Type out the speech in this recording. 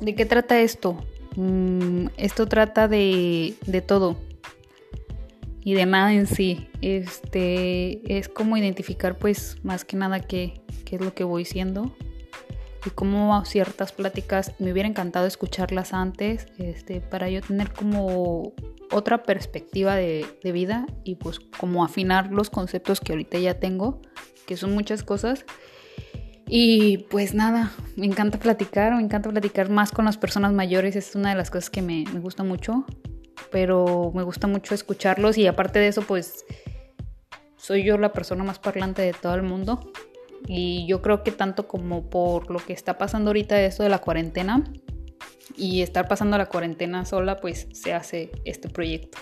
¿De qué trata esto? Mm, esto trata de, de todo y de nada en sí. Este es como identificar pues más que nada qué, qué es lo que voy siendo y cómo ciertas pláticas me hubiera encantado escucharlas antes este, para yo tener como otra perspectiva de, de, vida y pues como afinar los conceptos que ahorita ya tengo, que son muchas cosas. Y pues nada, me encanta platicar, me encanta platicar más con las personas mayores, es una de las cosas que me, me gusta mucho pero me gusta mucho escucharlos y aparte de eso, pues soy yo la persona más parlante de todo el mundo. Y yo creo que tanto como por lo que está pasando ahorita esto de la cuarentena y estar pasando la cuarentena sola, pues se hace este proyecto.